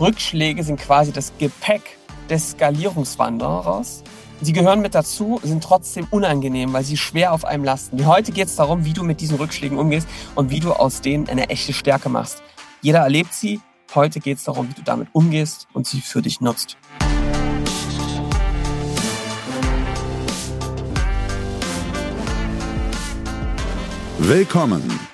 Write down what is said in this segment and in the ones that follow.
Rückschläge sind quasi das Gepäck des Skalierungswanderers. Sie gehören mit dazu, sind trotzdem unangenehm, weil sie schwer auf einem lasten. Heute geht es darum, wie du mit diesen Rückschlägen umgehst und wie du aus denen eine echte Stärke machst. Jeder erlebt sie. Heute geht es darum, wie du damit umgehst und sie für dich nutzt. Willkommen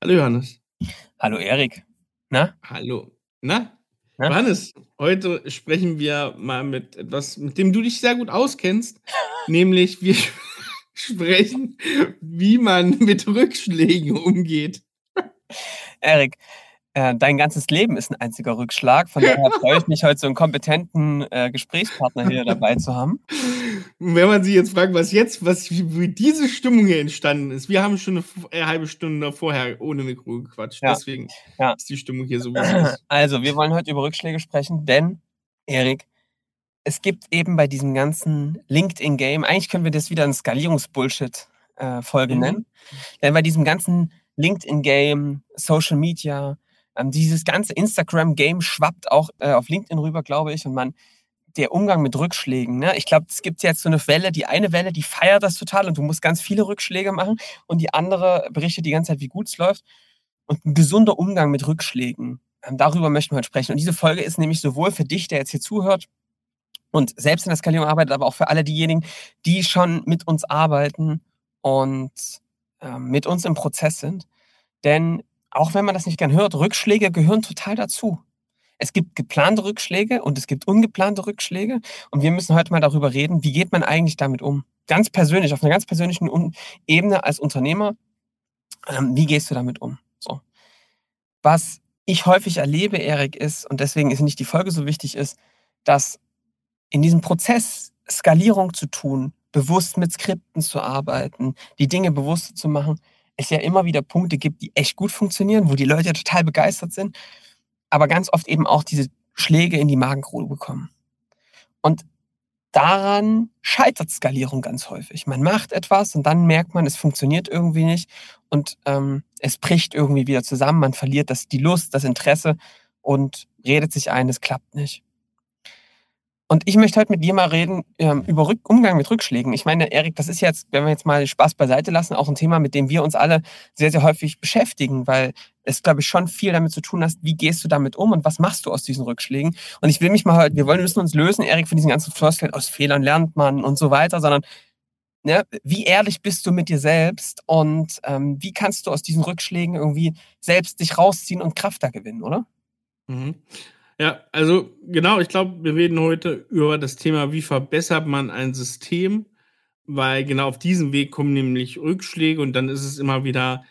Hallo Johannes. Hallo Erik. Na? Hallo. Na? Na? Johannes, heute sprechen wir mal mit etwas, mit dem du dich sehr gut auskennst, nämlich wir sprechen, wie man mit Rückschlägen umgeht. Erik, äh, dein ganzes Leben ist ein einziger Rückschlag. Von daher freue ich mich, heute so einen kompetenten äh, Gesprächspartner hier dabei zu haben. wenn man sich jetzt fragt, was jetzt, was wie diese Stimmung hier entstanden ist, wir haben schon eine, halbe Stunde vorher ohne Mikro gequatscht. Ja. Deswegen ja. ist die Stimmung hier so. Also, wir wollen heute über Rückschläge sprechen, denn, Erik, es gibt eben bei diesem ganzen LinkedIn-Game, eigentlich können wir das wieder ein Skalierungsbullshit-Folge äh, mhm. nennen, denn bei diesem ganzen LinkedIn-Game, Social Media, ähm, dieses ganze Instagram-Game schwappt auch äh, auf LinkedIn rüber, glaube ich, und man der Umgang mit Rückschlägen. Ne? Ich glaube, es gibt jetzt so eine Welle, die eine Welle, die feiert das total und du musst ganz viele Rückschläge machen und die andere berichtet die ganze Zeit, wie gut es läuft. Und ein gesunder Umgang mit Rückschlägen. Ähm, darüber möchten wir heute sprechen. Und diese Folge ist nämlich sowohl für dich, der jetzt hier zuhört und selbst in der Skalierung arbeitet, aber auch für alle diejenigen, die schon mit uns arbeiten und äh, mit uns im Prozess sind. Denn auch wenn man das nicht gern hört, Rückschläge gehören total dazu. Es gibt geplante Rückschläge und es gibt ungeplante Rückschläge. Und wir müssen heute mal darüber reden, wie geht man eigentlich damit um? Ganz persönlich, auf einer ganz persönlichen Ebene als Unternehmer, ähm, wie gehst du damit um? So. Was ich häufig erlebe, Erik, ist, und deswegen ist nicht die Folge so wichtig, ist, dass in diesem Prozess Skalierung zu tun, bewusst mit Skripten zu arbeiten, die Dinge bewusst zu machen, es ja immer wieder Punkte gibt, die echt gut funktionieren, wo die Leute total begeistert sind, aber ganz oft eben auch diese Schläge in die Magengrube bekommen. Und daran scheitert Skalierung ganz häufig. Man macht etwas und dann merkt man, es funktioniert irgendwie nicht und ähm, es bricht irgendwie wieder zusammen. Man verliert das, die Lust, das Interesse und redet sich ein, es klappt nicht. Und ich möchte heute mit dir mal reden ähm, über Rück Umgang mit Rückschlägen. Ich meine, Erik, das ist jetzt, wenn wir jetzt mal Spaß beiseite lassen, auch ein Thema, mit dem wir uns alle sehr, sehr häufig beschäftigen, weil es, glaube ich, schon viel damit zu tun hast, wie gehst du damit um und was machst du aus diesen Rückschlägen. Und ich will mich mal heute, wir wollen, müssen uns lösen, Erik, von diesen ganzen Floskeln, aus Fehlern lernt man und so weiter, sondern ne, wie ehrlich bist du mit dir selbst und ähm, wie kannst du aus diesen Rückschlägen irgendwie selbst dich rausziehen und Kraft da gewinnen, oder? Mhm. Ja, also genau, ich glaube, wir reden heute über das Thema, wie verbessert man ein System, weil genau auf diesem Weg kommen nämlich Rückschläge und dann ist es immer wieder,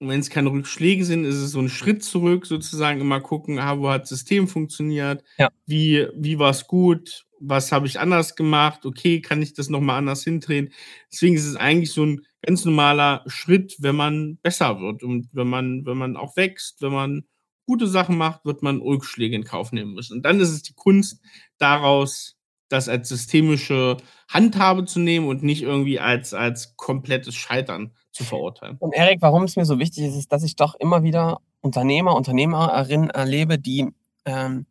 wenn es keine Rückschläge sind, ist es so ein Schritt zurück sozusagen, immer gucken, ah, wo hat das System funktioniert, ja. wie, wie war es gut, was habe ich anders gemacht, okay, kann ich das nochmal anders hindrehen. Deswegen ist es eigentlich so ein ganz normaler Schritt, wenn man besser wird und wenn man, wenn man auch wächst, wenn man gute Sachen macht, wird man Rückschläge in Kauf nehmen müssen. Und dann ist es die Kunst, daraus das als systemische Handhabe zu nehmen und nicht irgendwie als, als komplettes Scheitern zu verurteilen. Und Erik, warum es mir so wichtig ist, ist, dass ich doch immer wieder Unternehmer, Unternehmerinnen erlebe, die, ähm,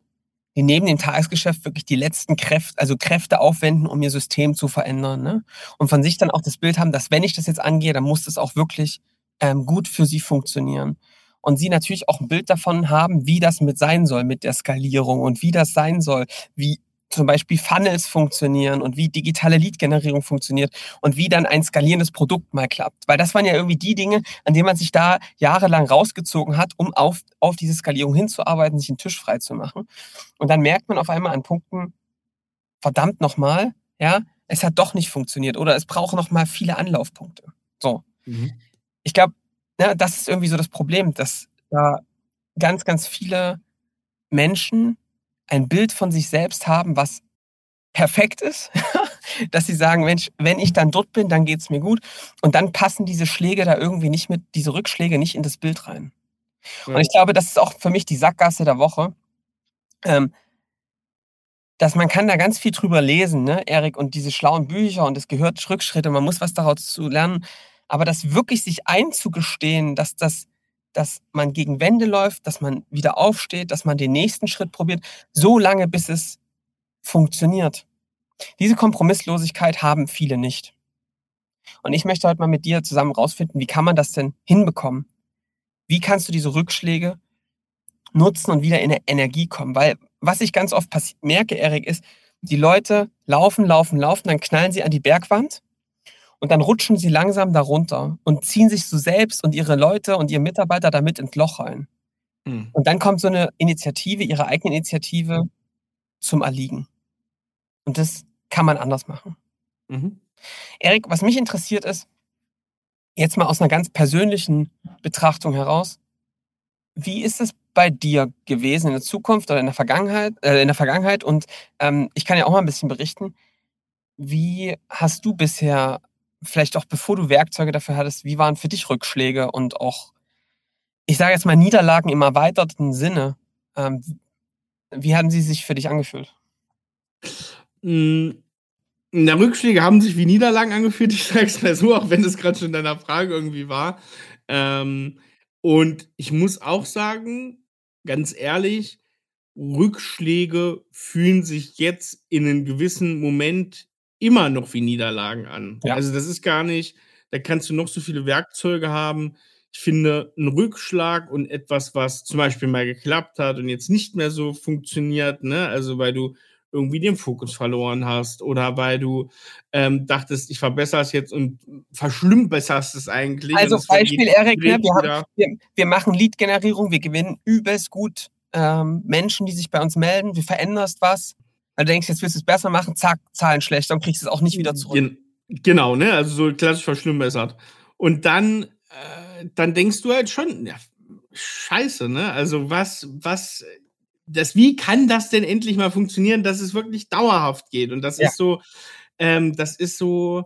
die neben dem Tagesgeschäft wirklich die letzten Kräfte, also Kräfte aufwenden, um ihr System zu verändern. Ne? Und von sich dann auch das Bild haben, dass wenn ich das jetzt angehe, dann muss das auch wirklich ähm, gut für sie funktionieren und sie natürlich auch ein Bild davon haben, wie das mit sein soll mit der Skalierung und wie das sein soll, wie zum Beispiel Funnels funktionieren und wie digitale Lead-Generierung funktioniert und wie dann ein skalierendes Produkt mal klappt. Weil das waren ja irgendwie die Dinge, an denen man sich da jahrelang rausgezogen hat, um auf, auf diese Skalierung hinzuarbeiten, sich einen Tisch frei zu machen. Und dann merkt man auf einmal an Punkten, verdammt nochmal, ja, es hat doch nicht funktioniert oder es braucht nochmal viele Anlaufpunkte. So. Mhm. Ich glaube, ja, das ist irgendwie so das Problem, dass da ganz, ganz viele Menschen ein Bild von sich selbst haben, was perfekt ist, dass sie sagen, Mensch, wenn ich dann dort bin, dann geht es mir gut. Und dann passen diese Schläge da irgendwie nicht mit, diese Rückschläge nicht in das Bild rein. Ja. Und ich glaube, das ist auch für mich die Sackgasse der Woche. Ähm, dass man kann da ganz viel drüber lesen, ne, Erik, und diese schlauen Bücher und es gehört Rückschritte, man muss was daraus zu lernen. Aber das wirklich sich einzugestehen, dass das, dass man gegen Wände läuft, dass man wieder aufsteht, dass man den nächsten Schritt probiert, so lange, bis es funktioniert. Diese Kompromisslosigkeit haben viele nicht. Und ich möchte heute mal mit dir zusammen rausfinden, wie kann man das denn hinbekommen? Wie kannst du diese Rückschläge nutzen und wieder in eine Energie kommen? Weil was ich ganz oft merke, Erik, ist, die Leute laufen, laufen, laufen, dann knallen sie an die Bergwand und dann rutschen sie langsam darunter und ziehen sich so selbst und ihre Leute und ihre Mitarbeiter damit ins Loch rein. Hm. Und dann kommt so eine Initiative, ihre eigene Initiative zum Erliegen. Und das kann man anders machen. Mhm. Erik, was mich interessiert ist, jetzt mal aus einer ganz persönlichen Betrachtung heraus, wie ist es bei dir gewesen in der Zukunft oder in der Vergangenheit, äh, in der Vergangenheit? Und ähm, ich kann ja auch mal ein bisschen berichten. Wie hast du bisher, vielleicht auch bevor du Werkzeuge dafür hattest, wie waren für dich Rückschläge und auch, ich sage jetzt mal Niederlagen im erweiterten Sinne? Ähm, wie haben sie sich für dich angefühlt? Hm, na, Rückschläge haben sich wie Niederlagen angefühlt, ich sage es mal so, auch wenn es gerade schon in deiner Frage irgendwie war. Ähm, und ich muss auch sagen, ganz ehrlich, Rückschläge fühlen sich jetzt in einem gewissen Moment immer noch wie Niederlagen an. Ja. Also das ist gar nicht, da kannst du noch so viele Werkzeuge haben. Ich finde, ein Rückschlag und etwas, was zum Beispiel mal geklappt hat und jetzt nicht mehr so funktioniert, ne? Also weil du irgendwie den Fokus verloren hast oder weil du ähm, dachtest, ich verbessere es jetzt und verschlimmbesserst es eigentlich. Also Beispiel, Erik, ne, wir, wir, wir, machen Lead-Generierung, wir gewinnen übelst gut ähm, Menschen, die sich bei uns melden, du veränderst was, du denkst, jetzt willst du es besser machen, zack, Zahlen schlecht, dann kriegst du es auch nicht wieder zurück. Gen genau, ne, also so klassisch verschlimmbessert. Und dann, äh, dann denkst du halt schon, ja, scheiße, ne, also was, was das, wie kann das denn endlich mal funktionieren, dass es wirklich dauerhaft geht? Und das ja. ist so, ähm, das ist so,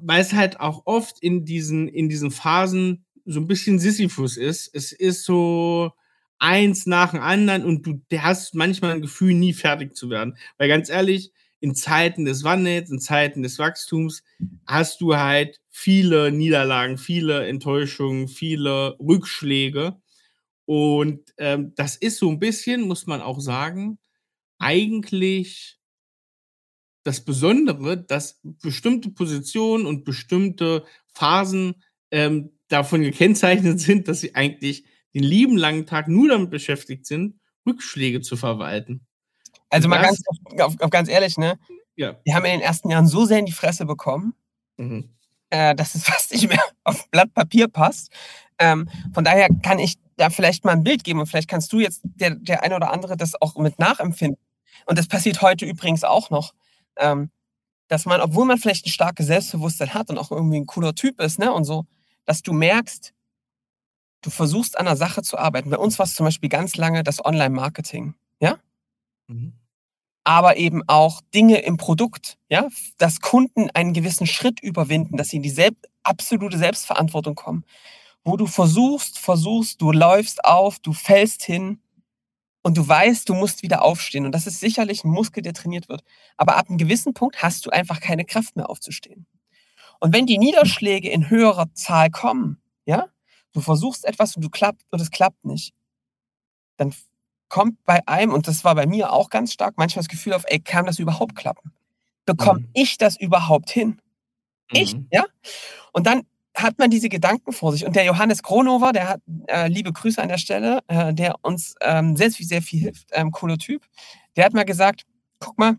weil es halt auch oft in diesen, in diesen Phasen so ein bisschen Sisyphus ist. Es ist so eins nach dem anderen und du hast manchmal ein Gefühl, nie fertig zu werden. Weil ganz ehrlich, in Zeiten des Wandels, in Zeiten des Wachstums hast du halt viele Niederlagen, viele Enttäuschungen, viele Rückschläge. Und ähm, das ist so ein bisschen, muss man auch sagen, eigentlich das Besondere, dass bestimmte Positionen und bestimmte Phasen ähm, davon gekennzeichnet sind, dass sie eigentlich den lieben langen Tag nur damit beschäftigt sind, Rückschläge zu verwalten. Also mal ganz, auf, auf, ganz ehrlich, ne? Ja. Wir haben in den ersten Jahren so sehr in die Fresse bekommen, mhm. äh, dass es fast nicht mehr auf Blatt Papier passt. Ähm, von daher kann ich da vielleicht mal ein Bild geben und vielleicht kannst du jetzt der, der eine oder andere das auch mit nachempfinden. Und das passiert heute übrigens auch noch, ähm, dass man, obwohl man vielleicht ein starkes Selbstbewusstsein hat und auch irgendwie ein cooler Typ ist, ne, und so, dass du merkst, du versuchst an einer Sache zu arbeiten. Bei uns war es zum Beispiel ganz lange das Online-Marketing, ja? Mhm. Aber eben auch Dinge im Produkt, ja, dass Kunden einen gewissen Schritt überwinden, dass sie in die selbst, absolute Selbstverantwortung kommen wo du versuchst, versuchst, du läufst auf, du fällst hin und du weißt, du musst wieder aufstehen. Und das ist sicherlich ein Muskel, der trainiert wird. Aber ab einem gewissen Punkt hast du einfach keine Kraft mehr aufzustehen. Und wenn die Niederschläge in höherer Zahl kommen, ja, du versuchst etwas und du klappt und es klappt nicht, dann kommt bei einem, und das war bei mir auch ganz stark, manchmal das Gefühl auf, ey, kann das überhaupt klappen? Bekomme mhm. ich das überhaupt hin? Ich, mhm. ja? Und dann hat man diese Gedanken vor sich. Und der Johannes Kronover, der hat äh, liebe Grüße an der Stelle, äh, der uns ähm, sehr, sehr viel hilft, ähm, cooler Typ, der hat mal gesagt, guck mal,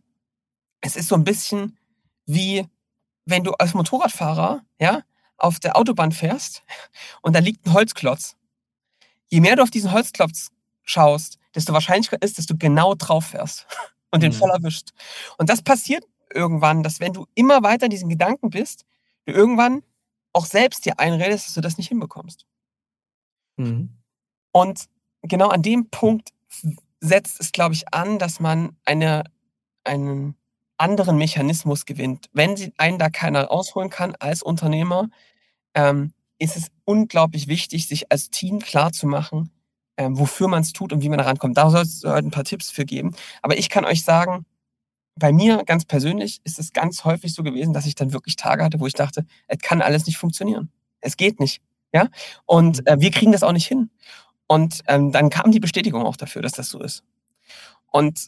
es ist so ein bisschen wie, wenn du als Motorradfahrer, ja, auf der Autobahn fährst und da liegt ein Holzklotz. Je mehr du auf diesen Holzklotz schaust, desto wahrscheinlicher ist, dass du genau drauf fährst und den mhm. voll erwischt. Und das passiert irgendwann, dass wenn du immer weiter in diesen Gedanken bist, du irgendwann auch selbst dir einredest, dass du das nicht hinbekommst. Mhm. Und genau an dem Punkt setzt es, glaube ich, an, dass man eine, einen anderen Mechanismus gewinnt. Wenn sie einen da keiner rausholen kann als Unternehmer, ähm, ist es unglaublich wichtig, sich als Team klarzumachen, ähm, wofür man es tut und wie man da rankommt. Da soll es heute ein paar Tipps für geben. Aber ich kann euch sagen, bei mir ganz persönlich ist es ganz häufig so gewesen, dass ich dann wirklich Tage hatte, wo ich dachte, es kann alles nicht funktionieren. Es geht nicht. Ja? Und äh, wir kriegen das auch nicht hin. Und ähm, dann kam die Bestätigung auch dafür, dass das so ist. Und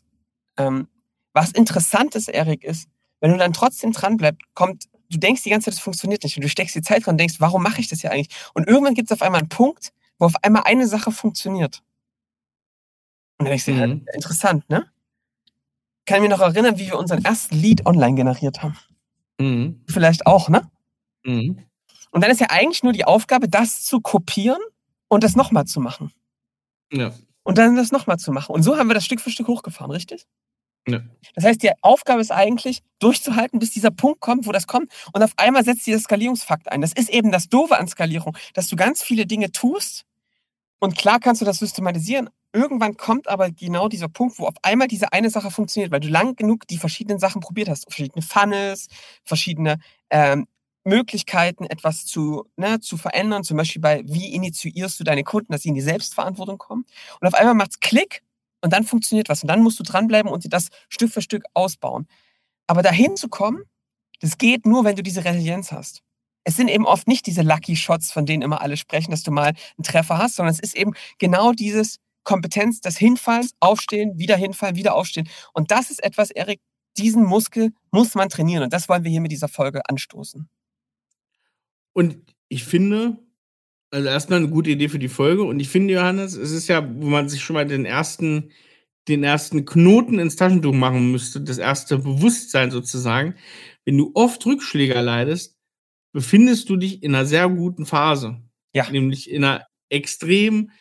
ähm, was interessant ist, Erik, ist, wenn du dann trotzdem dran bleibst, kommt, du denkst die ganze Zeit, das funktioniert nicht und du steckst die Zeit dran und denkst, warum mache ich das ja eigentlich? Und irgendwann gibt es auf einmal einen Punkt, wo auf einmal eine Sache funktioniert. Und dann denkst du, mhm. ja, interessant, ne? Kann mich noch erinnern, wie wir unseren ersten Lead online generiert haben. Mhm. Vielleicht auch, ne? Mhm. Und dann ist ja eigentlich nur die Aufgabe, das zu kopieren und das nochmal zu machen. Ja. Und dann das nochmal zu machen. Und so haben wir das Stück für Stück hochgefahren, richtig? Ja. Das heißt, die Aufgabe ist eigentlich, durchzuhalten, bis dieser Punkt kommt, wo das kommt. Und auf einmal setzt dieser Skalierungsfakt ein. Das ist eben das Doofe an Skalierung, dass du ganz viele Dinge tust. Und klar kannst du das systematisieren. Irgendwann kommt aber genau dieser Punkt, wo auf einmal diese eine Sache funktioniert, weil du lang genug die verschiedenen Sachen probiert hast. Verschiedene Funnels, verschiedene ähm, Möglichkeiten, etwas zu, ne, zu verändern. Zum Beispiel bei, wie initiierst du deine Kunden, dass sie in die Selbstverantwortung kommen. Und auf einmal macht es Klick und dann funktioniert was. Und dann musst du dranbleiben und dir das Stück für Stück ausbauen. Aber dahin zu kommen, das geht nur, wenn du diese Resilienz hast. Es sind eben oft nicht diese Lucky Shots, von denen immer alle sprechen, dass du mal einen Treffer hast, sondern es ist eben genau dieses Kompetenz des Hinfallens, Aufstehen, wieder hinfallen, wieder aufstehen. Und das ist etwas, Erik, diesen Muskel muss man trainieren. Und das wollen wir hier mit dieser Folge anstoßen. Und ich finde, also erstmal eine gute Idee für die Folge. Und ich finde, Johannes, es ist ja, wo man sich schon mal den ersten, den ersten Knoten ins Taschentuch machen müsste, das erste Bewusstsein sozusagen. Wenn du oft Rückschläge erleidest, befindest du dich in einer sehr guten Phase. Ja. Nämlich in einer extrem,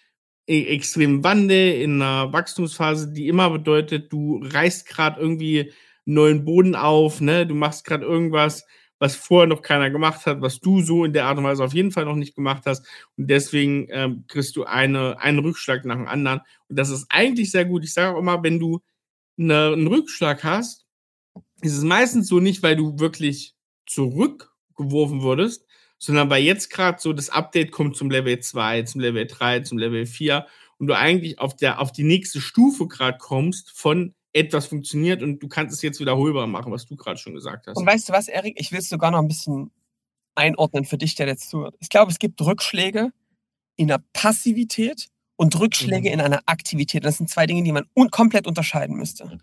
e, extremen Wande, in einer Wachstumsphase, die immer bedeutet, du reißt gerade irgendwie neuen Boden auf, ne? Du machst gerade irgendwas, was vorher noch keiner gemacht hat, was du so in der Art und Weise auf jeden Fall noch nicht gemacht hast. Und deswegen ähm, kriegst du eine, einen Rückschlag nach dem anderen. Und das ist eigentlich sehr gut. Ich sage auch immer, wenn du eine, einen Rückschlag hast, ist es meistens so nicht, weil du wirklich zurückgeworfen wurdest, sondern weil jetzt gerade so das Update kommt zum Level 2, zum Level 3, zum Level 4 und du eigentlich auf, der, auf die nächste Stufe gerade kommst von etwas funktioniert und du kannst es jetzt wiederholbar machen, was du gerade schon gesagt hast. Und weißt du was, Erik? Ich will es sogar noch ein bisschen einordnen für dich, der jetzt zuhört. Ich glaube, es gibt Rückschläge in der Passivität und Rückschläge mhm. in einer Aktivität. Das sind zwei Dinge, die man un komplett unterscheiden müsste.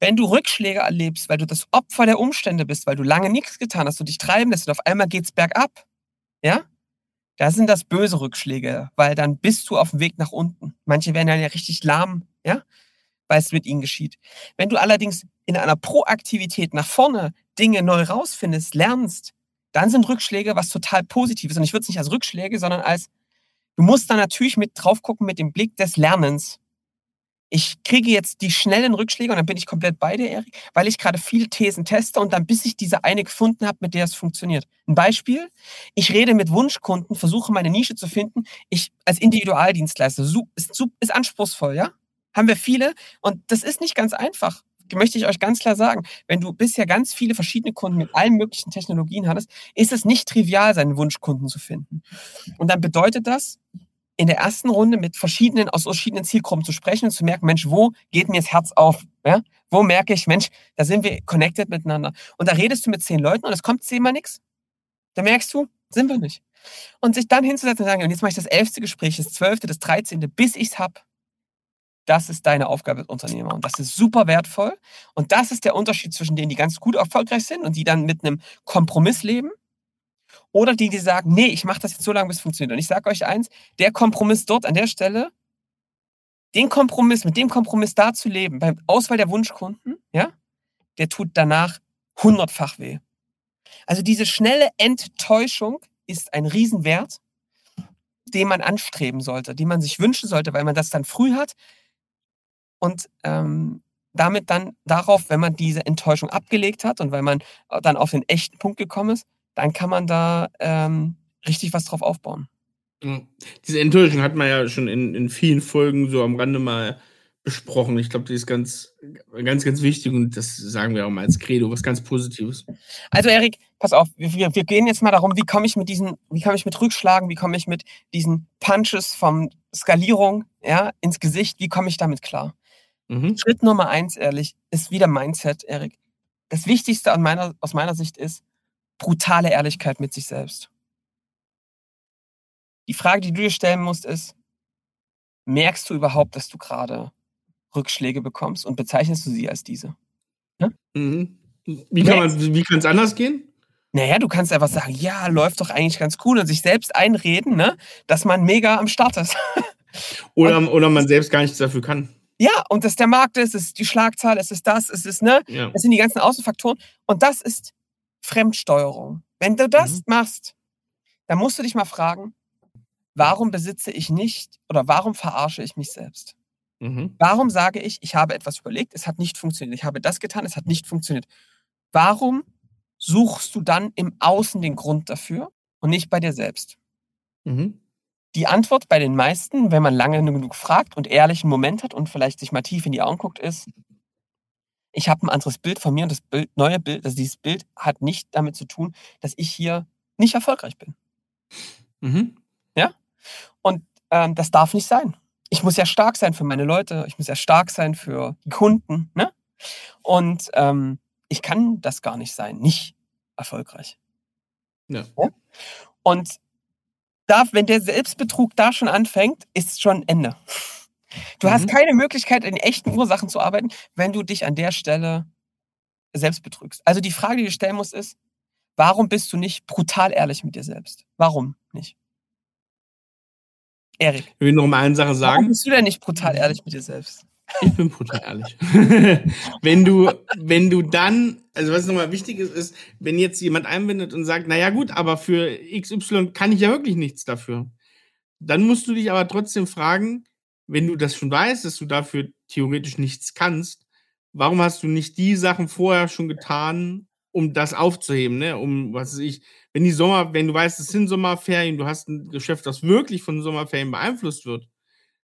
Wenn du Rückschläge erlebst, weil du das Opfer der Umstände bist, weil du lange nichts getan hast, du dich treiben lässt und auf einmal geht's bergab, ja? Da sind das böse Rückschläge, weil dann bist du auf dem Weg nach unten. Manche werden ja richtig lahm, ja? Weil es mit ihnen geschieht. Wenn du allerdings in einer Proaktivität nach vorne Dinge neu rausfindest, lernst, dann sind Rückschläge was total Positives. Und ich würde es nicht als Rückschläge, sondern als, du musst da natürlich mit drauf gucken mit dem Blick des Lernens. Ich kriege jetzt die schnellen Rückschläge und dann bin ich komplett bei dir, Erik, weil ich gerade viele Thesen teste und dann bis ich diese eine gefunden habe, mit der es funktioniert. Ein Beispiel, ich rede mit Wunschkunden, versuche meine Nische zu finden. Ich als Individualdienstleister, ist, ist anspruchsvoll, ja? Haben wir viele und das ist nicht ganz einfach möchte ich euch ganz klar sagen, wenn du bisher ganz viele verschiedene Kunden mit allen möglichen Technologien hattest, ist es nicht trivial, seinen Wunschkunden zu finden. Und dann bedeutet das, in der ersten Runde mit verschiedenen, aus verschiedenen Zielgruppen zu sprechen und zu merken, Mensch, wo geht mir das Herz auf? Ja? Wo merke ich, Mensch, da sind wir connected miteinander. Und da redest du mit zehn Leuten und es kommt zehnmal nichts. Da merkst du, sind wir nicht. Und sich dann hinzusetzen und sagen, und jetzt mache ich das elfte Gespräch, das zwölfte, das dreizehnte, bis ich es habe. Das ist deine Aufgabe als Unternehmer. Und das ist super wertvoll. Und das ist der Unterschied zwischen denen, die ganz gut erfolgreich sind und die dann mit einem Kompromiss leben. Oder die, die sagen, nee, ich mache das jetzt so lange, bis es funktioniert. Und ich sage euch eins, der Kompromiss dort an der Stelle, den Kompromiss, mit dem Kompromiss da zu leben, beim Auswahl der Wunschkunden, ja, der tut danach hundertfach weh. Also diese schnelle Enttäuschung ist ein Riesenwert, den man anstreben sollte, den man sich wünschen sollte, weil man das dann früh hat, und ähm, damit dann darauf, wenn man diese Enttäuschung abgelegt hat und wenn man äh, dann auf den echten Punkt gekommen ist, dann kann man da ähm, richtig was drauf aufbauen. Ja. Diese Enttäuschung hat man ja schon in, in vielen Folgen so am Rande mal besprochen. Ich glaube, die ist ganz, ganz, ganz wichtig und das sagen wir auch mal als Credo, was ganz Positives. Also Erik, pass auf, wir, wir gehen jetzt mal darum, wie komme ich mit diesen, wie komme ich mit Rückschlagen, wie komme ich mit diesen Punches vom Skalierung ja, ins Gesicht, wie komme ich damit klar? Mhm. Schritt Nummer eins, ehrlich, ist wieder Mindset, Erik. Das Wichtigste an meiner, aus meiner Sicht ist brutale Ehrlichkeit mit sich selbst. Die Frage, die du dir stellen musst, ist, merkst du überhaupt, dass du gerade Rückschläge bekommst und bezeichnest du sie als diese? Ja? Mhm. Wie kann es anders gehen? Naja, du kannst einfach sagen, ja, läuft doch eigentlich ganz cool und sich selbst einreden, ne, dass man mega am Start ist. oder, und, oder man selbst gar nichts dafür kann. Ja, und dass der Markt ist, es ist die Schlagzahl, es ist das, es ist, ne? Ja. Es sind die ganzen Außenfaktoren. Und das ist Fremdsteuerung. Wenn du das mhm. machst, dann musst du dich mal fragen, warum besitze ich nicht oder warum verarsche ich mich selbst? Mhm. Warum sage ich, ich habe etwas überlegt, es hat nicht funktioniert, ich habe das getan, es hat nicht funktioniert? Warum suchst du dann im Außen den Grund dafür und nicht bei dir selbst? Mhm. Die Antwort bei den meisten, wenn man lange genug fragt und ehrlich einen Moment hat und vielleicht sich mal tief in die Augen guckt, ist, ich habe ein anderes Bild von mir und das Bild, neue Bild, also dieses Bild hat nicht damit zu tun, dass ich hier nicht erfolgreich bin. Mhm. Ja? Und ähm, das darf nicht sein. Ich muss ja stark sein für meine Leute, ich muss ja stark sein für die Kunden. Ne? Und ähm, ich kann das gar nicht sein, nicht erfolgreich. Ja. ja? Und da, wenn der Selbstbetrug da schon anfängt, ist schon Ende. Du mhm. hast keine Möglichkeit, in echten Ursachen zu arbeiten, wenn du dich an der Stelle selbst betrügst. Also die Frage, die du stellen musst, ist, warum bist du nicht brutal ehrlich mit dir selbst? Warum nicht? Erik. Ich will noch mal eine Sache sagen. Warum bist du denn nicht brutal ehrlich mit dir selbst? Ich bin brutal ehrlich. wenn du, wenn du dann, also was nochmal wichtig ist, ist, wenn jetzt jemand einbindet und sagt, naja gut, aber für XY kann ich ja wirklich nichts dafür. Dann musst du dich aber trotzdem fragen, wenn du das schon weißt, dass du dafür theoretisch nichts kannst, warum hast du nicht die Sachen vorher schon getan, um das aufzuheben, ne? Um, was weiß ich, wenn die Sommer, wenn du weißt, es sind Sommerferien, du hast ein Geschäft, das wirklich von Sommerferien beeinflusst wird,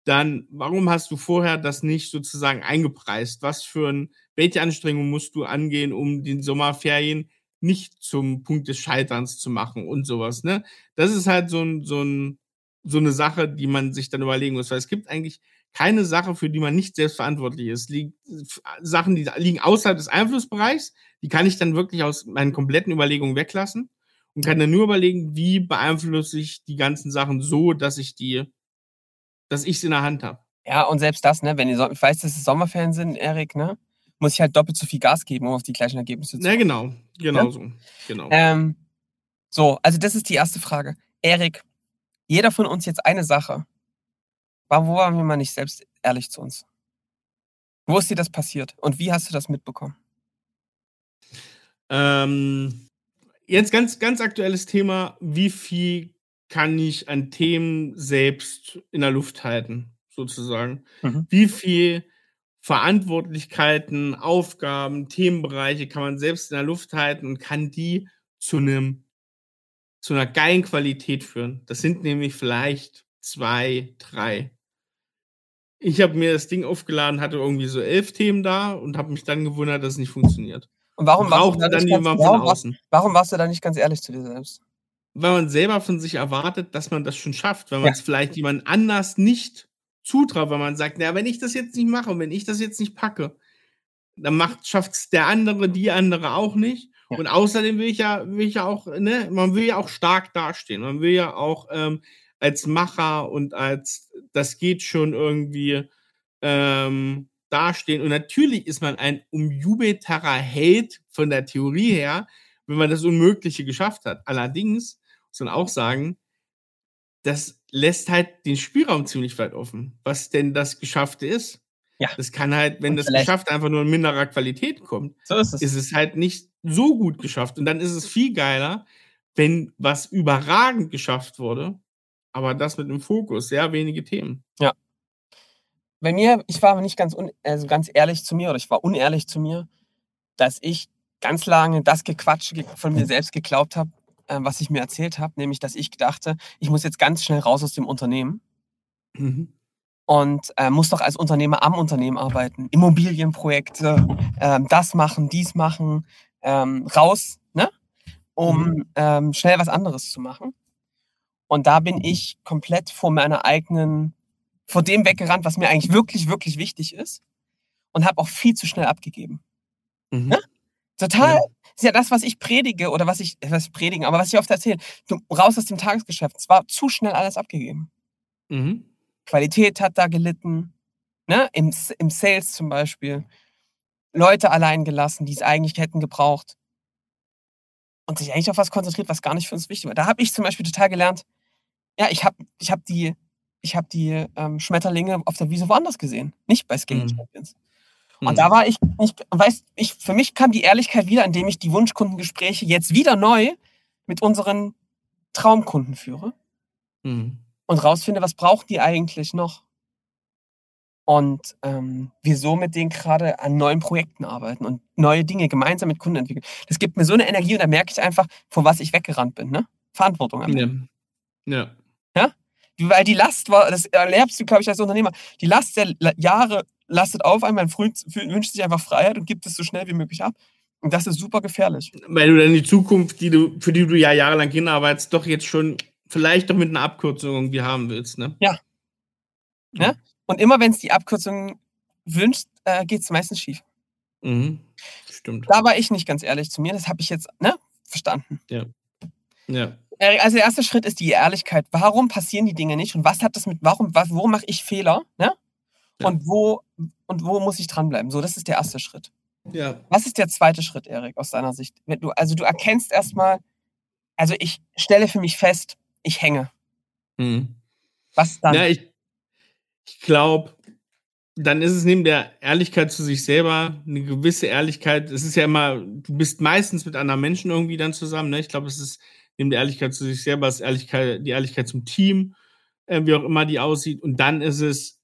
dann warum hast du vorher das nicht sozusagen eingepreist? Was für ein, welche Anstrengungen musst du angehen, um den Sommerferien nicht zum Punkt des Scheiterns zu machen und sowas, ne? Das ist halt so ein, so ein, so eine Sache, die man sich dann überlegen muss, weil es gibt eigentlich keine Sache, für die man nicht selbst verantwortlich ist. Liegt, Sachen, die liegen außerhalb des Einflussbereichs, die kann ich dann wirklich aus meinen kompletten Überlegungen weglassen und kann dann nur überlegen, wie beeinflusse ich die ganzen Sachen so, dass ich die dass ich es in der Hand habe. Ja, und selbst das, ne, wenn ihr so, ich weiß, dass es Sommerferien sind, Erik, ne? Muss ich halt doppelt so viel Gas geben, um auf die gleichen Ergebnisse zu kommen. Ja, genau. Genau ja? so. Genau. Ähm, so, also das ist die erste Frage. Erik, jeder von uns jetzt eine Sache. Warum waren wir mal nicht selbst ehrlich zu uns? Wo ist dir das passiert und wie hast du das mitbekommen? Ähm, jetzt ganz, ganz aktuelles Thema. Wie viel kann ich an Themen selbst in der Luft halten, sozusagen. Mhm. Wie viel Verantwortlichkeiten, Aufgaben, Themenbereiche kann man selbst in der Luft halten und kann die zu einem zu einer geilen Qualität führen. Das sind nämlich vielleicht zwei, drei. Ich habe mir das Ding aufgeladen, hatte irgendwie so elf Themen da und habe mich dann gewundert, dass es nicht funktioniert. Und warum warst, du da dann ganz, warum, warst, warum warst du da nicht ganz ehrlich zu dir selbst? Weil man selber von sich erwartet, dass man das schon schafft, weil man es ja. vielleicht jemand anders nicht zutraut, weil man sagt, na, wenn ich das jetzt nicht mache, wenn ich das jetzt nicht packe, dann schafft es der andere, die andere auch nicht. Ja. Und außerdem will ich ja, will ich ja auch, ne, man will ja auch stark dastehen. Man will ja auch ähm, als Macher und als das geht schon irgendwie ähm, dastehen. Und natürlich ist man ein umjubelterer Held von der Theorie her, wenn man das Unmögliche geschafft hat. Allerdings man auch sagen, das lässt halt den Spielraum ziemlich weit offen, was denn das Geschaffte ist. Ja. Das kann halt, wenn Und das Geschaffte einfach nur in minderer Qualität kommt, so ist, es. ist es halt nicht so gut geschafft. Und dann ist es viel geiler, wenn was überragend geschafft wurde, aber das mit dem Fokus, sehr wenige Themen. Ja. Bei mir, ich war nicht ganz, also ganz ehrlich zu mir oder ich war unehrlich zu mir, dass ich ganz lange das Gequatsche von mir selbst geglaubt habe, was ich mir erzählt habe, nämlich dass ich dachte, ich muss jetzt ganz schnell raus aus dem Unternehmen. Mhm. und äh, muss doch als Unternehmer am Unternehmen arbeiten. Immobilienprojekte, ähm, das machen, dies machen, ähm, raus, ne? um Mhm. ähm, schnell was anderes zu machen. Und da bin ich komplett vor meiner eigenen, vor dem weggerannt, was mir eigentlich wirklich, wirklich wichtig ist. Und habe auch viel zu schnell abgegeben. Mhm. Ja? Total. Ja. Ist ja das, was ich predige oder was ich, was predigen, aber was ich oft erzähle. Du raus aus dem Tagesgeschäft. Es war zu schnell alles abgegeben. Mhm. Qualität hat da gelitten. Ne? Im, Im Sales zum Beispiel. Leute allein gelassen, die es eigentlich hätten gebraucht. Und sich eigentlich auf was konzentriert, was gar nicht für uns wichtig war. Da habe ich zum Beispiel total gelernt, ja, ich habe ich hab die, ich hab die ähm, Schmetterlinge auf der Wiese woanders gesehen, nicht bei Skating Mhm. Champions. Mhm. Und da war ich nicht, weißt ich, für mich kam die Ehrlichkeit wieder, indem ich die Wunschkundengespräche jetzt wieder neu mit unseren Traumkunden führe Mhm. und rausfinde, was brauchen die eigentlich noch. Und ähm, wir so mit denen gerade an neuen Projekten arbeiten und neue Dinge gemeinsam mit Kunden entwickeln. Das gibt mir so eine Energie und da merke ich einfach, von was ich weggerannt bin. Ne? Verantwortung am. Ja. Ja. Du- Weil die Last war, das erlebst du, glaube ich, als Unternehmer, die Last der Jahre lastet auf früh, wünscht sich einfach Freiheit und gibt es so schnell wie möglich ab. Und das ist super gefährlich. Weil du dann die Zukunft, die du, für die du ja jahrelang hinarbeitest, doch jetzt schon vielleicht doch mit einer Abkürzung irgendwie haben willst, ne? Und immer wenn es die Abkürzung wünscht, äh, geht es meistens schief. Mhm. Stimmt. Da war ich nicht ganz ehrlich zu mir, das habe ich jetzt ne, verstanden. Ja. Äh, Also der erste Schritt ist die Ehrlichkeit. Warum passieren die Dinge nicht und was hat das mit, warum, was, wo mache ich Fehler? Ne? Ja. Und, wo, und wo muss ich dranbleiben? So, das ist der erste Schritt. Ja. Was ist der zweite Schritt, Erik, aus deiner Sicht? Wenn du, also du erkennst erstmal, also ich stelle für mich fest, ich hänge. Mhm. Was dann? Ja, ich, ich glaube, dann ist es neben der Ehrlichkeit zu sich selber eine gewisse Ehrlichkeit. Es ist ja immer, du bist meistens mit anderen Menschen irgendwie dann zusammen. Ne? Ich glaube, es ist neben der Ehrlichkeit zu sich selber, ist Ehrlichkeit, die Ehrlichkeit zum Team, äh, wie auch immer die aussieht. Und dann ist es,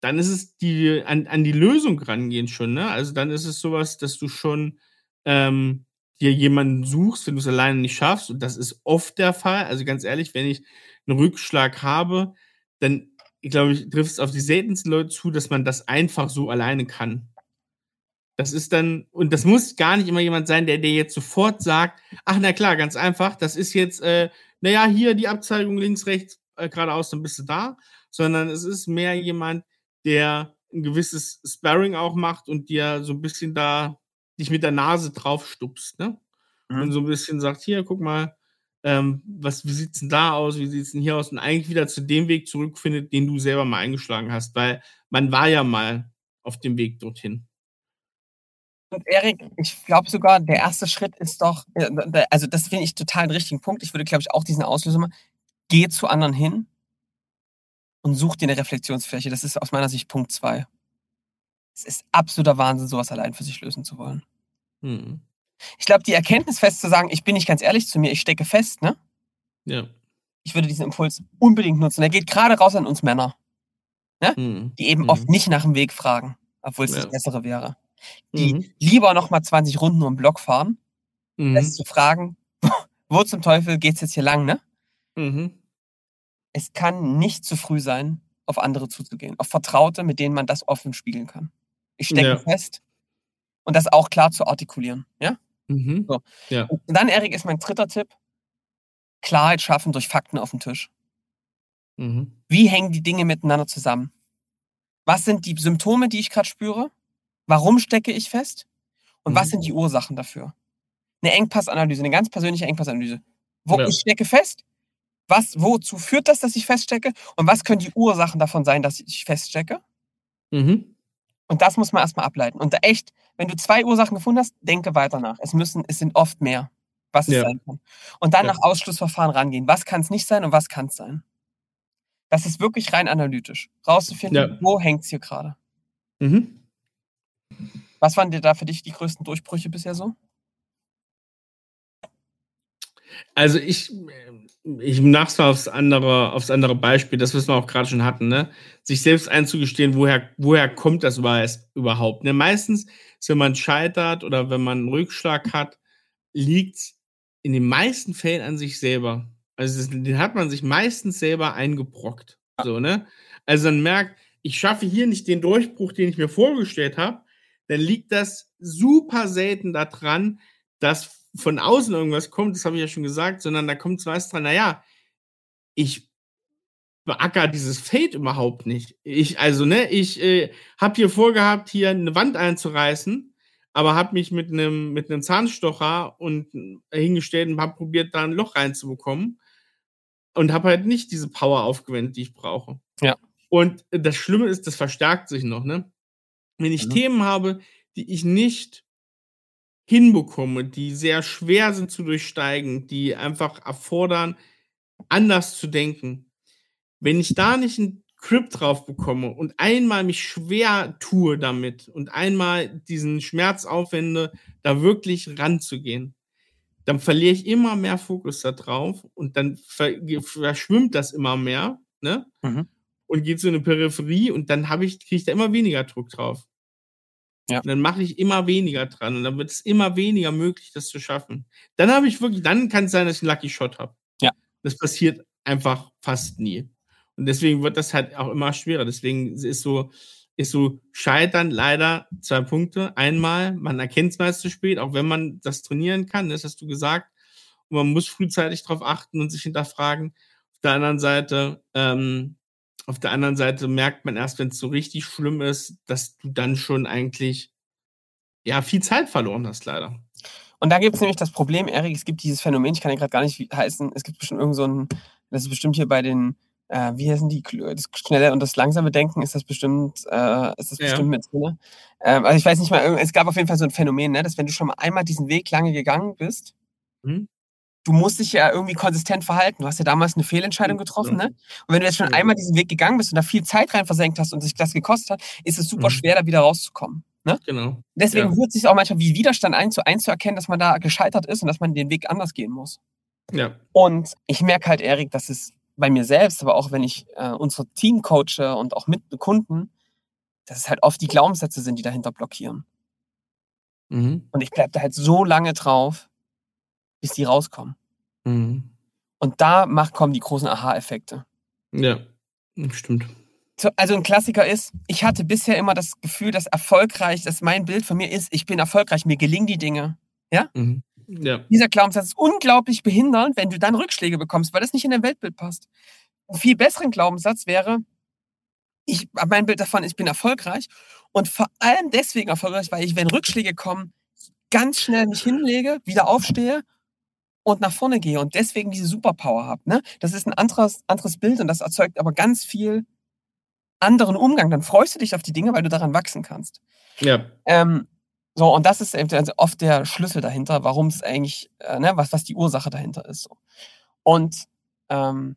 dann ist es die an, an die Lösung rangehen schon. Ne? Also dann ist es sowas, dass du schon ähm, dir jemanden suchst, wenn du es alleine nicht schaffst. Und das ist oft der Fall. Also ganz ehrlich, wenn ich einen Rückschlag habe, dann ich glaube, ich trifft es auf die seltensten Leute zu, dass man das einfach so alleine kann. Das ist dann, und das muss gar nicht immer jemand sein, der dir jetzt sofort sagt, ach na klar, ganz einfach, das ist jetzt, äh, naja, hier die Abzeigung links, rechts, äh, geradeaus, dann bist du da, sondern es ist mehr jemand, der ein gewisses Sparring auch macht und dir so ein bisschen da dich mit der Nase drauf stupst, ne? Mhm. Und so ein bisschen sagt, hier, guck mal, ähm, was, wie sieht's denn da aus, wie sieht's denn hier aus? Und eigentlich wieder zu dem Weg zurückfindet, den du selber mal eingeschlagen hast, weil man war ja mal auf dem Weg dorthin. Und Erik, ich glaube sogar, der erste Schritt ist doch, äh, also das finde ich total einen richtigen Punkt. Ich würde, glaube ich, auch diesen Auslöser machen. Geh zu anderen hin und such dir eine Reflexionsfläche. Das ist aus meiner Sicht Punkt zwei. Es ist absoluter Wahnsinn, sowas allein für sich lösen zu wollen. Hm. Ich glaube, die Erkenntnis fest zu sagen, ich bin nicht ganz ehrlich zu mir, ich stecke fest, ne? Ja. Ich würde diesen Impuls unbedingt nutzen. Der geht gerade raus an uns Männer, Hm. die eben Mhm. oft nicht nach dem Weg fragen, obwohl es Ja. das Bessere wäre. Die Mhm. lieber nochmal 20 Runden um den Block fahren, Mhm. als zu fragen, wo zum Teufel geht's jetzt hier lang, ne? Mhm. Es kann nicht zu früh sein, auf andere zuzugehen, auf Vertraute, mit denen man das offen spiegeln kann. Ich stecke Ja. fest und das auch klar zu artikulieren, ja? Mhm. So. Ja. Und dann, Erik, ist mein dritter Tipp, Klarheit schaffen durch Fakten auf den Tisch. Mhm. Wie hängen die Dinge miteinander zusammen? Was sind die Symptome, die ich gerade spüre? Warum stecke ich fest? Und was Mhm. sind die Ursachen dafür? Eine Engpassanalyse, eine ganz persönliche Engpassanalyse. Wo Ja. ich stecke fest, was, wozu führt das, dass ich feststecke? Und was können die Ursachen davon sein, dass ich feststecke? Mhm. Und das muss man erstmal ableiten. Und da echt, wenn du zwei Ursachen gefunden hast, denke weiter nach. Es müssen, es sind oft mehr, was es Ja. sein kann. Und dann Ja. nach Ausschlussverfahren rangehen. Was kann es nicht sein und was kann es sein? Das ist wirklich rein analytisch. Rauszufinden, Ja. wo hängt es hier gerade. Mhm. Was waren dir da für dich die größten Durchbrüche bisher so? Also ich, ich mach's mal aufs andere, aufs andere Beispiel, das, was wir auch gerade schon hatten, ne? Sich selbst einzugestehen, woher, woher kommt das überhaupt? Ne? Meistens, ist, wenn man scheitert oder wenn man einen Rückschlag hat, liegt's in den meisten Fällen an sich selber. Also das, den hat man sich meistens selber eingebrockt. So, ne? also dann merkt, ich schaffe hier nicht den Durchbruch, den ich mir vorgestellt habe, dann liegt das super selten daran, dass von außen irgendwas kommt, das habe ich ja schon gesagt, sondern da kommt was dran, naja, ich beacker dieses Fade überhaupt nicht. Ich, also, ne, ich äh, habe hier vorgehabt, hier eine Wand einzureißen, aber habe mich mit einem mit einem Zahnstocher und hingestellt und habe probiert, da ein Loch reinzubekommen und habe halt nicht diese Power aufgewendet, die ich brauche. Ja. Und das Schlimme ist, das verstärkt sich noch, ne? Wenn ich mhm. Themen habe, die ich nicht hinbekomme, die sehr schwer sind zu durchsteigen, die einfach erfordern, anders zu denken. Wenn ich da nicht einen Grip drauf bekomme und einmal mich schwer tue damit und einmal diesen Schmerz aufwende, da wirklich ranzugehen, dann verliere ich immer mehr Fokus da drauf und dann verschwimmt das immer mehr, ne? Mhm. Und geht so eine Peripherie und dann habe ich, kriege ich da immer weniger Druck drauf. Ja. Und dann mache ich immer weniger dran und dann wird es immer weniger möglich, das zu schaffen. Dann habe ich wirklich, dann kann es sein, dass ich einen Lucky Shot habe. Ja. Das passiert einfach fast nie. Und deswegen wird das halt auch immer schwerer. Deswegen ist so, ist so Scheitern leider zwei Punkte. Einmal, man erkennt es meist zu spät, auch wenn man das trainieren kann, das hast du gesagt. Und man muss frühzeitig darauf achten und sich hinterfragen. Auf der anderen Seite, ähm, auf der anderen Seite merkt man erst, wenn es so richtig schlimm ist, dass du dann schon eigentlich ja viel Zeit verloren hast, leider. Und da gibt es nämlich das Problem, Erik, es gibt dieses Phänomen, ich kann ja gerade gar nicht heißen, es gibt bestimmt irgend so ein, das ist bestimmt hier bei den, äh, wie heißen die, das schnelle und das langsame Denken, ist das bestimmt, äh, ist das bestimmt ja. mit drin. Ähm, also ich weiß nicht mal, es gab auf jeden Fall so ein Phänomen, ne, dass wenn du schon mal einmal diesen Weg lange gegangen bist, mhm du musst dich ja irgendwie konsistent verhalten. Du hast ja damals eine Fehlentscheidung getroffen, ne? Und wenn du jetzt schon einmal diesen Weg gegangen bist und da viel Zeit rein versenkt hast und sich das gekostet hat, ist es super mhm. schwer, da wieder rauszukommen. Ne? Genau. Deswegen ja. wird es sich auch manchmal wie Widerstand einzu einzuerkennen, dass man da gescheitert ist und dass man den Weg anders gehen muss. Ja. Und ich merke halt, Erik, dass es bei mir selbst, aber auch wenn ich äh, unsere Team coache und auch mit Kunden, dass es halt oft die Glaubenssätze sind, die dahinter blockieren. Mhm. Und ich bleibe da halt so lange drauf, bis die rauskommen. Mhm. Und da macht, kommen die großen Aha-Effekte. Ja, stimmt. Also ein Klassiker ist, ich hatte bisher immer das Gefühl, dass erfolgreich, dass mein Bild von mir ist, ich bin erfolgreich, mir gelingen die Dinge. Ja? Mhm. ja. Dieser Glaubenssatz ist unglaublich behindernd, wenn du dann Rückschläge bekommst, weil das nicht in dein Weltbild passt. Ein viel besseren Glaubenssatz wäre, ich, mein Bild davon, ich bin erfolgreich und vor allem deswegen erfolgreich, weil ich, wenn Rückschläge kommen, ganz schnell mich hinlege, wieder aufstehe und nach vorne gehe und deswegen diese Superpower habe. Ne? Das ist ein anderes, anderes Bild und das erzeugt aber ganz viel anderen Umgang. Dann freust du dich auf die Dinge, weil du daran wachsen kannst. Ja. Ähm, so, und das ist also oft der Schlüssel dahinter, warum es eigentlich, äh, ne, was, was die Ursache dahinter ist. So. Und ähm,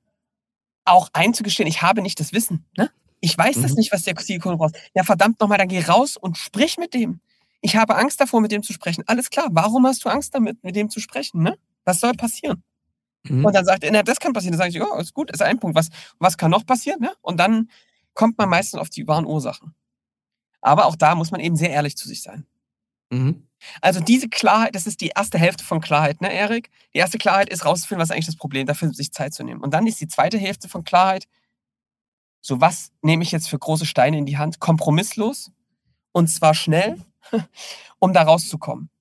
auch einzugestehen, ich habe nicht das Wissen. Ne? Ich weiß mhm. das nicht, was der Zielkunde braucht. Ja, verdammt nochmal, dann geh raus und sprich mit dem. Ich habe Angst davor, mit dem zu sprechen. Alles klar, warum hast du Angst damit, mit dem zu sprechen? Ne? Was soll passieren? Mhm. Und dann sagt er, das kann passieren. Dann sage ich, oh, ist gut, ist ein Punkt. Was, was kann noch passieren? Ne? Und dann kommt man meistens auf die wahren Ursachen. Aber auch da muss man eben sehr ehrlich zu sich sein. Mhm. Also diese Klarheit, das ist die erste Hälfte von Klarheit, ne, Erik? Die erste Klarheit ist rauszufinden, was ist eigentlich das Problem, dafür sich Zeit zu nehmen. Und dann ist die zweite Hälfte von Klarheit, so was nehme ich jetzt für große Steine in die Hand, kompromisslos und zwar schnell, um da rauszukommen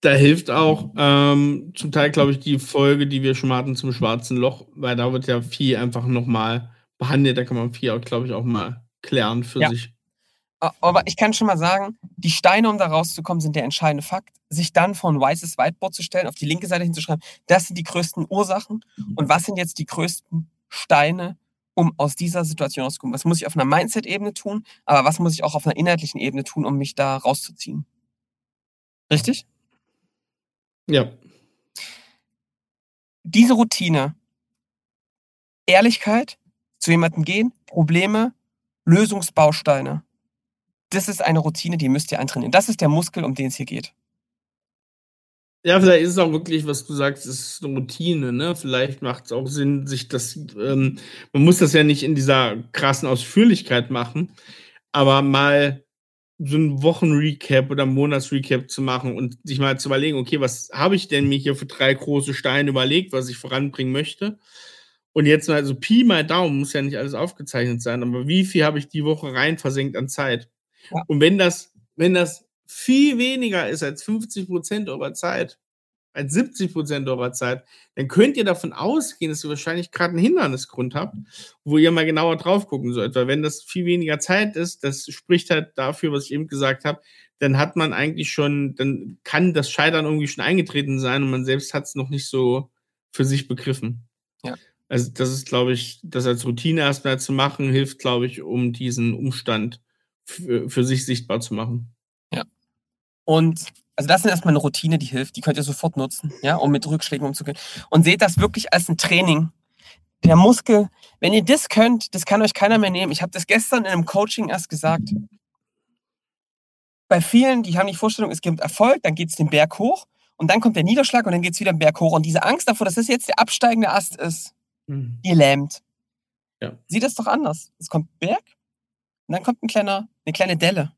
da hilft auch ähm, zum Teil, glaube ich, die Folge, die wir schon mal hatten zum Schwarzen Loch, weil da wird ja viel einfach nochmal behandelt. Da kann man viel, glaube ich, auch mal klären für ja. sich. Aber ich kann schon mal sagen, die Steine, um da rauszukommen, sind der entscheidende Fakt. Sich dann vor ein weißes Whiteboard zu stellen, auf die linke Seite hinzuschreiben, das sind die größten Ursachen und was sind jetzt die größten Steine, um aus dieser Situation rauszukommen. Was muss ich auf einer Mindset-Ebene tun, aber was muss ich auch auf einer inhaltlichen Ebene tun, um mich da rauszuziehen? Richtig? Ja. Diese Routine, Ehrlichkeit, zu jemandem gehen, Probleme, Lösungsbausteine. Das ist eine Routine, die müsst ihr eintrainieren. Das ist der Muskel, um den es hier geht. Ja, vielleicht ist es auch wirklich, was du sagst, ist eine Routine, ne? Vielleicht macht es auch Sinn, sich das, ähm, man muss das ja nicht in dieser krassen Ausführlichkeit machen, aber mal so ein Wochenrecap oder Monatsrecap zu machen und sich mal zu überlegen, okay, was habe ich denn mir hier für drei große Steine überlegt, was ich voranbringen möchte? Und jetzt mal, also Pi mal Daumen, muss ja nicht alles aufgezeichnet sein, aber wie viel habe ich die Woche rein versenkt an Zeit? Ja. Und wenn das, wenn das viel weniger ist als 50 Prozent eurer Zeit, als 70 Prozent eurer Zeit, dann könnt ihr davon ausgehen, dass ihr wahrscheinlich gerade einen Hindernisgrund habt, wo ihr mal genauer drauf gucken sollt. Weil wenn das viel weniger Zeit ist, das spricht halt dafür, was ich eben gesagt habe, dann hat man eigentlich schon, dann kann das Scheitern irgendwie schon eingetreten sein und man selbst hat es noch nicht so für sich begriffen. Ja. Also das ist, glaube ich, das als Routine erstmal zu machen, hilft, glaube ich, um diesen Umstand für, für sich sichtbar zu machen. Ja. Und also das ist erstmal eine Routine, die hilft. Die könnt ihr sofort nutzen, ja, um mit Rückschlägen umzugehen. Und seht das wirklich als ein Training. Der Muskel, wenn ihr das könnt, das kann euch keiner mehr nehmen. Ich habe das gestern in einem Coaching erst gesagt. Bei vielen, die haben die Vorstellung, es gibt Erfolg, dann geht es den Berg hoch und dann kommt der Niederschlag und dann geht es wieder den Berg hoch. Und diese Angst davor, dass das jetzt der absteigende Ast ist, mhm. die lähmt. Ja. Sieht das doch anders. Es kommt Berg und dann kommt ein kleiner, eine kleine Delle.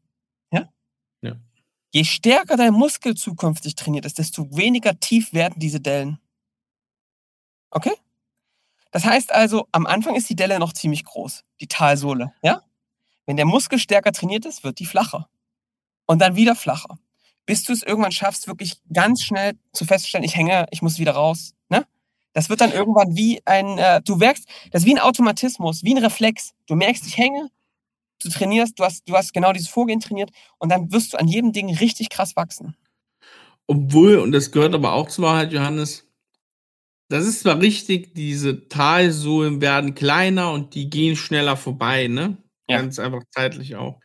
Je stärker dein Muskel zukünftig trainiert ist, desto weniger tief werden diese Dellen. Okay? Das heißt also, am Anfang ist die Delle noch ziemlich groß, die Talsohle, ja? Wenn der Muskel stärker trainiert ist, wird die flacher. Und dann wieder flacher. Bis du es irgendwann schaffst, wirklich ganz schnell zu feststellen, ich hänge, ich muss wieder raus. Ne? Das wird dann irgendwann wie ein, äh, du merkst, das ist wie ein Automatismus, wie ein Reflex. Du merkst, ich hänge, du trainierst, du hast, du hast genau dieses Vorgehen trainiert und dann wirst du an jedem Ding richtig krass wachsen. Obwohl, und das gehört aber auch zur Wahrheit, Johannes, das ist zwar richtig, diese Talsohlen werden kleiner und die gehen schneller vorbei, ne? Ja. Ganz einfach zeitlich auch.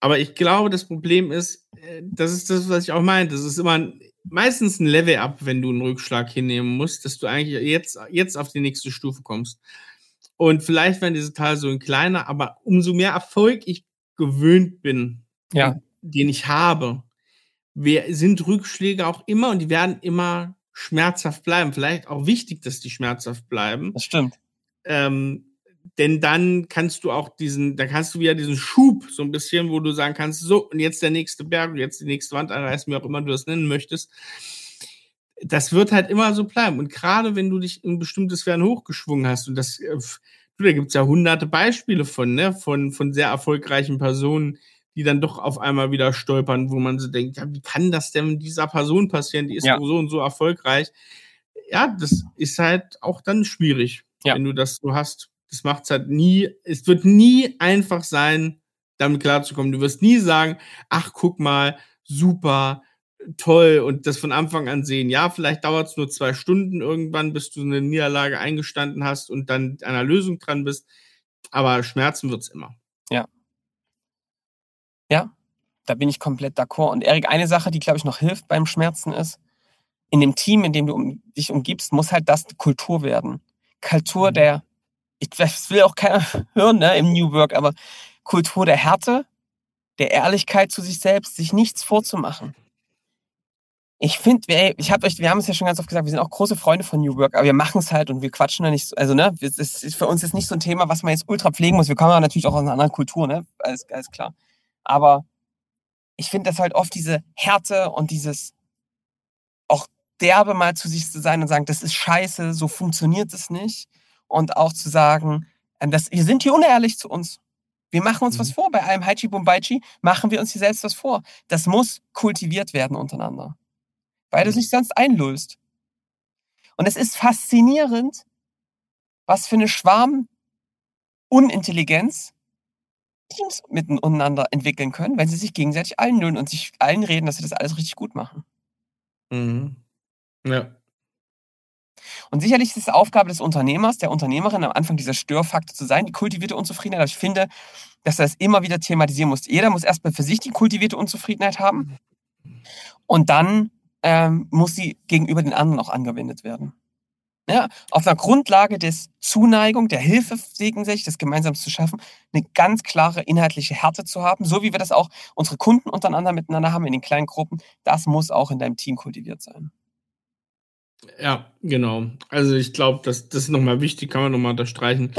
Aber ich glaube, das Problem ist, äh, das ist das, was ich auch meinte. Das ist immer meistens ein Level-Up, wenn du einen Rückschlag hinnehmen musst, dass du eigentlich jetzt, jetzt auf die nächste Stufe kommst. Und vielleicht werden diese Teile so ein kleiner, aber umso mehr Erfolg ich gewöhnt bin, ja. den ich habe, sind Rückschläge auch immer und die werden immer schmerzhaft bleiben. Vielleicht auch wichtig, dass die schmerzhaft bleiben. Das stimmt. Ähm, denn dann kannst du auch diesen, da kannst du wieder diesen Schub so ein bisschen, wo du sagen kannst, so, und jetzt der nächste Berg, und jetzt die nächste Wand anreißen, wie auch immer du das nennen möchtest. Das wird halt immer so bleiben. Und gerade wenn du dich in bestimmtes Sphären hochgeschwungen hast, und das, äh, du, da gibt es ja hunderte Beispiele von, ne, von, von sehr erfolgreichen Personen, die dann doch auf einmal wieder stolpern, wo man so denkt, ja, wie kann das denn dieser Person passieren? Die ist ja. so und so erfolgreich. Ja, das ist halt auch dann schwierig, ja. wenn du das so hast. Das macht es halt nie, es wird nie einfach sein, damit klarzukommen. Du wirst nie sagen, ach, guck mal, super, toll und das von Anfang an sehen. Ja, vielleicht dauert es nur zwei Stunden irgendwann, bis du eine Niederlage eingestanden hast und dann an einer Lösung dran bist. Aber Schmerzen wird es immer. Ja. Ja, da bin ich komplett d'accord. Und Erik, eine Sache, die, glaube ich, noch hilft beim Schmerzen ist, in dem Team, in dem du um, dich umgibst, muss halt das Kultur werden. Kultur mhm. der, ich, das will auch keiner hören ne, im New Work, aber Kultur der Härte, der Ehrlichkeit zu sich selbst, sich nichts vorzumachen ich finde, ich habe euch, wir haben es ja schon ganz oft gesagt, wir sind auch große Freunde von New Work, aber wir machen es halt und wir quatschen da nicht, also ne, es ist für uns jetzt nicht so ein Thema, was man jetzt ultra pflegen muss. Wir kommen ja natürlich auch aus einer anderen Kultur, ne, alles, alles klar. Aber ich finde das halt oft diese Härte und dieses auch derbe mal zu sich zu sein und sagen, das ist scheiße, so funktioniert es nicht. Und auch zu sagen, ähm, das, wir sind hier unehrlich zu uns. Wir machen uns mhm. was vor. Bei einem Haichi Bumbaichi machen wir uns hier selbst was vor. Das muss kultiviert werden untereinander weil du es nicht sonst einlullst. Und es ist faszinierend, was für eine Schwarm-Unintelligenz Teams miteinander entwickeln können, wenn sie sich gegenseitig einlullen und sich allen reden, dass sie das alles richtig gut machen. Mhm. Ja. Und sicherlich ist es Aufgabe des Unternehmers, der Unternehmerin am Anfang dieser Störfaktor zu sein, die kultivierte Unzufriedenheit. Aber ich finde, dass er das immer wieder thematisieren muss. Jeder muss erstmal für sich die kultivierte Unzufriedenheit haben. Und dann ähm, muss sie gegenüber den anderen auch angewendet werden. Ja, auf einer Grundlage des Zuneigung, der Hilfe gegen sich, des Gemeinsames zu schaffen, eine ganz klare inhaltliche Härte zu haben, so wie wir das auch unsere Kunden untereinander miteinander haben in den kleinen Gruppen, das muss auch in deinem Team kultiviert sein. Ja, genau. Also ich glaube, das, das ist nochmal wichtig, kann man nochmal unterstreichen.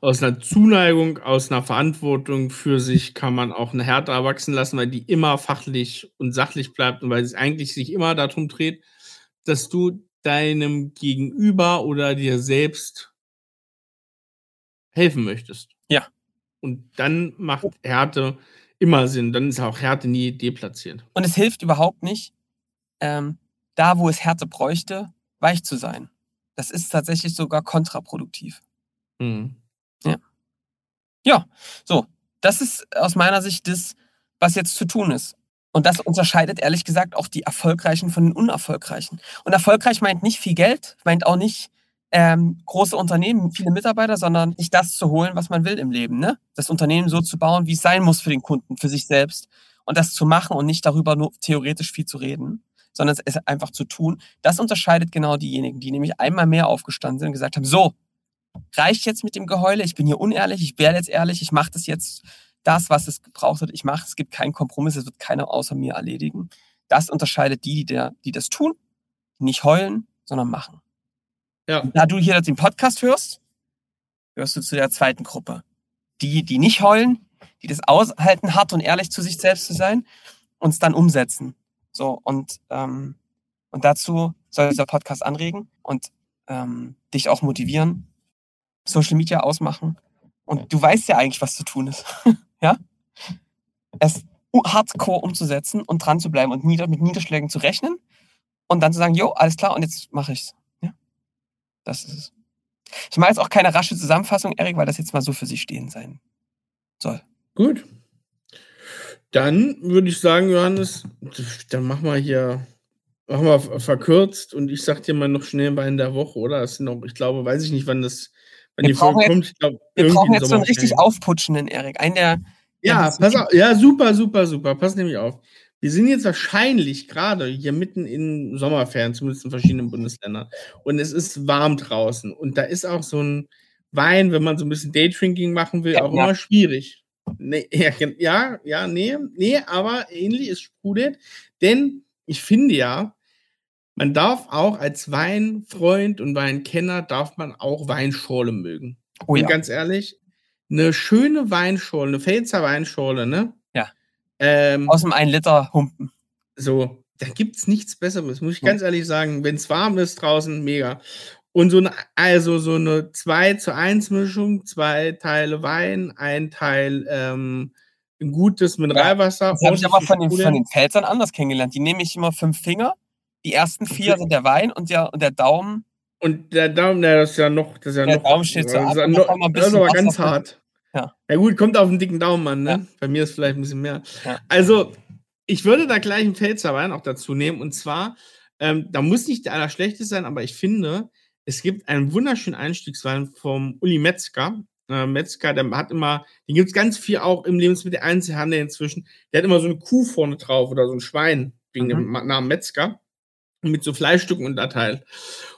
Aus einer Zuneigung, aus einer Verantwortung für sich kann man auch eine Härte erwachsen lassen, weil die immer fachlich und sachlich bleibt und weil es eigentlich sich immer darum dreht, dass du deinem Gegenüber oder dir selbst helfen möchtest. Ja. Und dann macht Härte immer Sinn. Dann ist auch Härte nie deplatziert. Und es hilft überhaupt nicht, ähm, da wo es Härte bräuchte, weich zu sein. Das ist tatsächlich sogar kontraproduktiv. Mhm. Ja, so. Das ist aus meiner Sicht das, was jetzt zu tun ist. Und das unterscheidet ehrlich gesagt auch die Erfolgreichen von den Unerfolgreichen. Und erfolgreich meint nicht viel Geld, meint auch nicht ähm, große Unternehmen, viele Mitarbeiter, sondern nicht das zu holen, was man will im Leben. Ne? Das Unternehmen so zu bauen, wie es sein muss für den Kunden, für sich selbst. Und das zu machen und nicht darüber nur theoretisch viel zu reden, sondern es einfach zu tun. Das unterscheidet genau diejenigen, die nämlich einmal mehr aufgestanden sind und gesagt haben, so, reicht jetzt mit dem Geheule, ich bin hier unehrlich, ich werde jetzt ehrlich, ich mache das jetzt, das, was es gebraucht hat, ich mache, es gibt keinen Kompromiss, es wird keiner außer mir erledigen. Das unterscheidet die, die, der, die das tun, nicht heulen, sondern machen. Ja. Da du hier den Podcast hörst, gehörst du zu der zweiten Gruppe. Die, die nicht heulen, die das aushalten, hart und ehrlich zu sich selbst zu sein, und es dann umsetzen. So, und, ähm, und dazu soll dieser Podcast anregen und ähm, dich auch motivieren, Social Media ausmachen. Und du weißt ja eigentlich, was zu tun ist. ja? Es hardcore umzusetzen und dran zu bleiben und nieder, mit Niederschlägen zu rechnen und dann zu sagen, jo, alles klar, und jetzt mache ich's. Ja? Das ist es. Ich mache jetzt auch keine rasche Zusammenfassung, Erik, weil das jetzt mal so für sich stehen sein soll. Gut. Dann würde ich sagen, Johannes, dann machen wir hier, machen wir verkürzt und ich sag dir mal noch schnell bei in der Woche, oder? Das sind noch, ich glaube, weiß ich nicht, wann das, wann Wir die Folge brauchen kommt. Ich glaub, Wir brauchen jetzt so einen richtig aufputschenden Erik. Einen, der. Ja, der pass auf. Ja, super, super, super. Pass nämlich auf. Wir sind jetzt wahrscheinlich gerade hier mitten in Sommerferien, zumindest in verschiedenen Bundesländern. Und es ist warm draußen. Und da ist auch so ein Wein, wenn man so ein bisschen Daydrinking machen will, Ja, auch ja. immer schwierig. Nee, ja, ja, nee, nee, aber ähnlich ist sprudelt. Denn ich finde ja, man darf auch als Weinfreund und Weinkenner darf man auch Weinschorle mögen. Oh Und ja. ganz ehrlich, eine schöne Weinschorle, eine Pfälzer Weinschorle, ne? Ja. Ähm, Aus dem 1 Liter Humpen. so, da gibt's nichts Besseres, muss ich ganz ehrlich sagen. Wenn es warm ist draußen, mega. Und so eine, also so eine 2 zu 1 Mischung, zwei Teile Wein, ein Teil ähm, ein gutes Mineralwasser. Das habe ich aber von den, von den Pfälzern anders kennengelernt. Die nehme ich immer fünf Finger. Die ersten vier Okay. sind der Wein und der, und der Daumen. Und der Daumen, der das ist ja noch, das ist ja Der noch, Daumen steht so das ab ist ja noch, ein das ist aber ganz hart. Ja. Ja gut, kommt auf den dicken Daumen an, ne? Ja. Bei mir ist vielleicht ein bisschen mehr. Ja. Also, ich würde da gleich einen Pfälzer Wein auch dazu nehmen. Und zwar, ähm, da muss nicht der allerschlechteste sein, aber ich finde, es gibt einen wunderschönen Einstiegswein vom Uli Metzger. Äh, Metzger, der hat immer, den gibt es ganz viel auch im Lebensmittel-Einzelhandel inzwischen. Der hat immer so eine Kuh vorne drauf oder so ein Schwein, wegen Mhm. dem Namen Metzger. Mit so Fleischstücken unterteilt.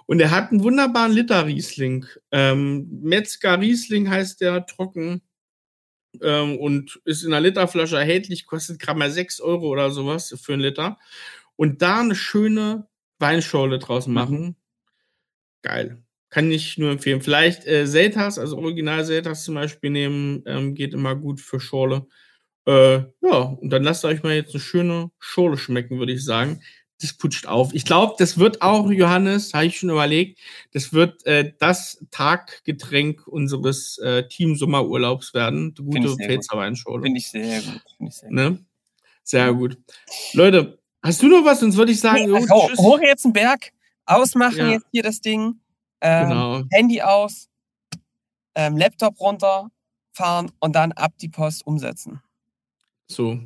Und er hat einen wunderbaren Liter Riesling. Ähm, Metzger Riesling heißt der trocken ähm, und ist in einer Literflasche erhältlich, kostet gerade mal 6 Euro oder sowas für einen Liter. Und da eine schöne Weinschorle draußen Mhm. Geil. Kann ich nur empfehlen. Vielleicht äh, Selters, also Original Selters zum Beispiel nehmen, ähm, geht immer gut für Schorle. Äh, ja, und dann lasst euch mal jetzt eine schöne Schorle schmecken, würde ich sagen. Das putscht auf. Ich glaube, das wird auch, Johannes, habe ich schon überlegt, das wird äh, das Taggetränk unseres äh, Team Sommerurlaubs werden. Die Find gute ich sehr Pfälzer Weinschorle. Finde ich sehr gut. Finde ich sehr gut. Ne? Sehr gut. Leute, hast du noch was? Sonst würde ich sagen, Nee, oh, tschüss. hoch jetzt einen Berg, ausmachen Ja. jetzt hier das Ding, ähm, Genau. Handy aus, ähm, Laptop runter, fahren und dann ab die Post umsetzen. So.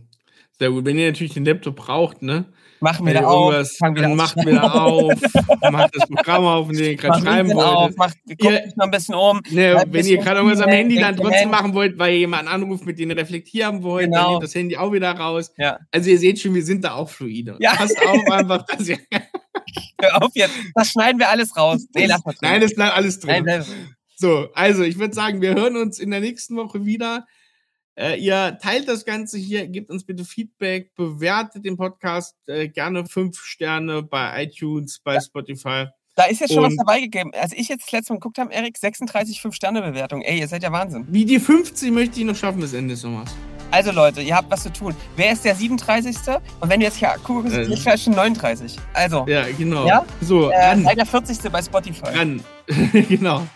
Sehr gut. Wenn ihr natürlich den Laptop braucht, ne? Machen Wenn wir da auf, dann macht schreiben. wieder auf, macht das Programm auf, in dem ihr gerade schreiben LinkedIn auf, macht, guckt Ihr- noch ein bisschen um. Ne, wenn bisschen ihr gerade irgendwas am Handy dann trotzdem machen wollt, weil ihr jemanden anruft, mit dem ihr reflektieren wollt, dann Genau. nehmt das Handy auch wieder raus. Ja. Also ihr seht schon, wir sind da auch fluide. Ja. Passt auf einfach, dass ihr. Hör auf jetzt. Das schneiden wir alles raus. Nee, lass mal drin. Nein, das bleibt alles drin. Nein. So, also ich würde sagen, wir hören uns in der nächsten Woche wieder. Äh, ihr teilt das Ganze hier, gebt uns bitte Feedback, bewertet den Podcast äh, gerne fünf Sterne bei iTunes, bei Spotify. Da ist jetzt schon was Und- dabei gegeben. Als ich jetzt das letzte Mal geguckt habe, Erik, 36 5-Sterne-Bewertung. Ey, ihr seid ja Wahnsinn. Wie die 50 möchte ich noch schaffen bis Ende des Sommers. Also Leute, ihr habt was zu tun. Wer ist der 37.? Und wenn du jetzt hier guckst, äh. ich vielleicht schon 39. Also. Ja, genau. Ja? So, äh, ran. Sei der 40. bei Spotify. Ran. genau.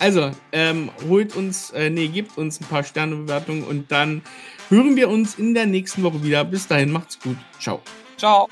Also, ähm, holt uns, äh, nee, gebt uns ein paar Sternebewertungen und dann hören wir uns in der nächsten Woche wieder. Bis dahin, macht's gut. Ciao. Ciao.